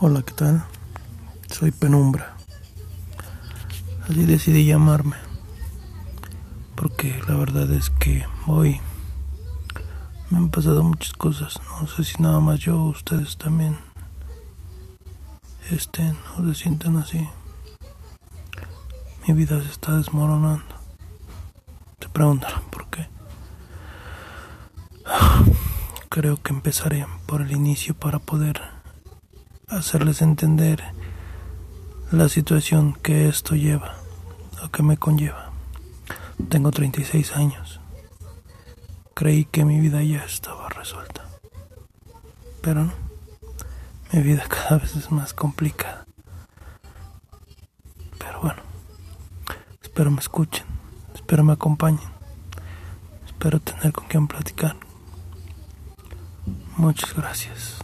Hola, ¿qué tal? Soy Penumbra. Así decidí llamarme. Porque la verdad es que hoy me han pasado muchas cosas. No sé si nada más yo o ustedes también estén o se sientan así. Mi vida se está desmoronando. Te preguntarán por qué. Creo que empezaré por el inicio para poder hacerles entender la situación que esto lleva o que me conlleva. Tengo 36 años. Creí que mi vida ya estaba resuelta. Pero no. Mi vida cada vez es más complicada. Pero bueno. Espero me escuchen. Espero me acompañen. Espero tener con quien platicar. Muchas gracias.